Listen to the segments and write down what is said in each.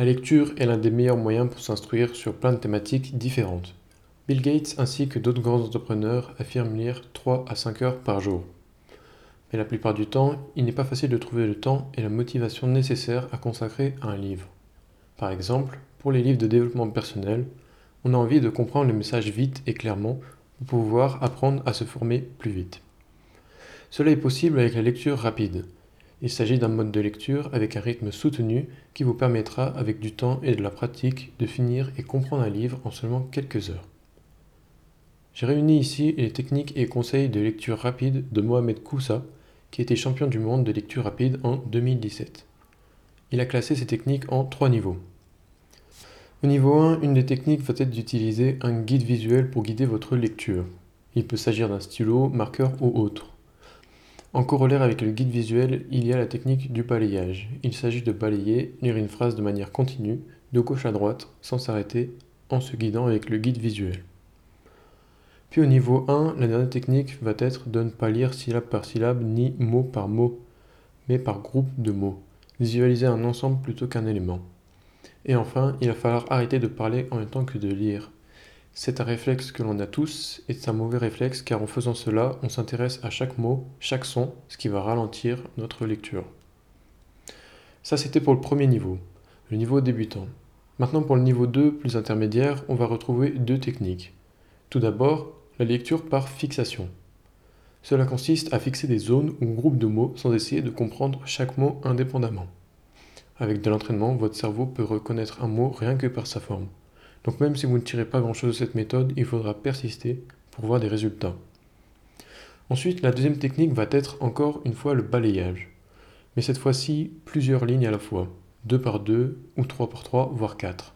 La lecture est l'un des meilleurs moyens pour s'instruire sur plein de thématiques différentes. Bill Gates ainsi que d'autres grands entrepreneurs affirment lire 3 à 5 heures par jour. Mais la plupart du temps, il n'est pas facile de trouver le temps et la motivation nécessaires à consacrer à un livre. Par exemple, pour les livres de développement personnel, on a envie de comprendre le message vite et clairement pour pouvoir apprendre à se former plus vite. Cela est possible avec la lecture rapide. Il s'agit d'un mode de lecture avec un rythme soutenu qui vous permettra, avec du temps et de la pratique, de finir et comprendre un livre en seulement quelques heures. J'ai réuni ici les techniques et conseils de lecture rapide de Mohamed Koussa, qui était champion du monde de lecture rapide en 2017. Il a classé ces techniques en trois niveaux. Au niveau 1, une des techniques va être d'utiliser un guide visuel pour guider votre lecture. Il peut s'agir d'un stylo, marqueur ou autre. En corollaire avec le guide visuel, il y a la technique du balayage. Il s'agit de balayer, lire une phrase de manière continue, de gauche à droite, sans s'arrêter, en se guidant avec le guide visuel. Puis au niveau 1, la dernière technique va être de ne pas lire syllabe par syllabe ni mot par mot, mais par groupe de mots. Visualiser un ensemble plutôt qu'un élément. Et enfin, il va falloir arrêter de parler en même temps que de lire. C'est un réflexe que l'on a tous, et c'est un mauvais réflexe car en faisant cela, on s'intéresse à chaque mot, chaque son, ce qui va ralentir notre lecture. Ça c'était pour le premier niveau, le niveau débutant. Maintenant pour le niveau 2, plus intermédiaire, on va retrouver deux techniques. Tout d'abord, la lecture par fixation. Cela consiste à fixer des zones ou groupes de mots sans essayer de comprendre chaque mot indépendamment. Avec de l'entraînement, votre cerveau peut reconnaître un mot rien que par sa forme. Donc même si vous ne tirez pas grand-chose de cette méthode, il faudra persister pour voir des résultats. Ensuite, la deuxième technique va être encore une fois le balayage. Mais cette fois-ci, plusieurs lignes à la fois, deux par deux ou trois par trois, voire quatre.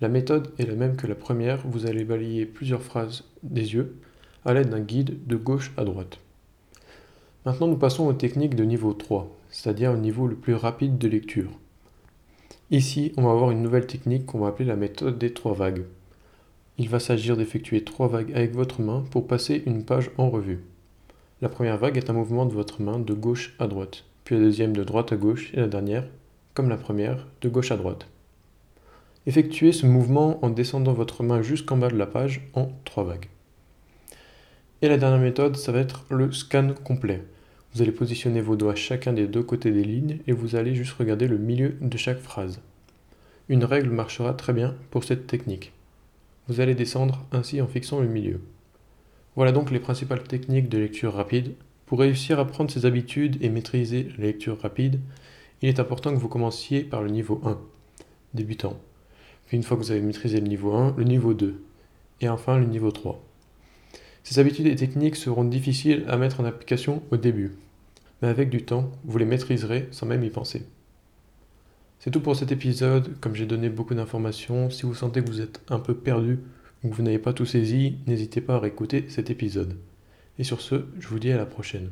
La méthode est la même que la première, vous allez balayer plusieurs phrases des yeux à l'aide d'un guide de gauche à droite. Maintenant nous passons aux techniques de niveau 3, c'est-à-dire au niveau le plus rapide de lecture. Ici, on va avoir une nouvelle technique qu'on va appeler la méthode des trois vagues. Il va s'agir d'effectuer trois vagues avec votre main pour passer une page en revue. La première vague est un mouvement de votre main de gauche à droite, puis la deuxième de droite à gauche et la dernière, comme la première, de gauche à droite. Effectuez ce mouvement en descendant votre main jusqu'en bas de la page en trois vagues. Et la dernière méthode, ça va être le scan complet. Vous allez positionner vos doigts chacun des deux côtés des lignes et vous allez juste regarder le milieu de chaque phrase. Une règle marchera très bien pour cette technique. Vous allez descendre ainsi en fixant le milieu. Voilà donc les principales techniques de lecture rapide. Pour réussir à prendre ces habitudes et maîtriser la lecture rapide, il est important que vous commenciez par le niveau 1, débutant une fois que vous avez maîtrisé le niveau 1, le niveau 2, et enfin le niveau 3. Ces habitudes et techniques seront difficiles à mettre en application au début, mais avec du temps, vous les maîtriserez sans même y penser. C'est tout pour cet épisode, comme j'ai donné beaucoup d'informations, si vous sentez que vous êtes un peu perdu ou que vous n'avez pas tout saisi, n'hésitez pas à réécouter cet épisode. Et sur ce, je vous dis à la prochaine.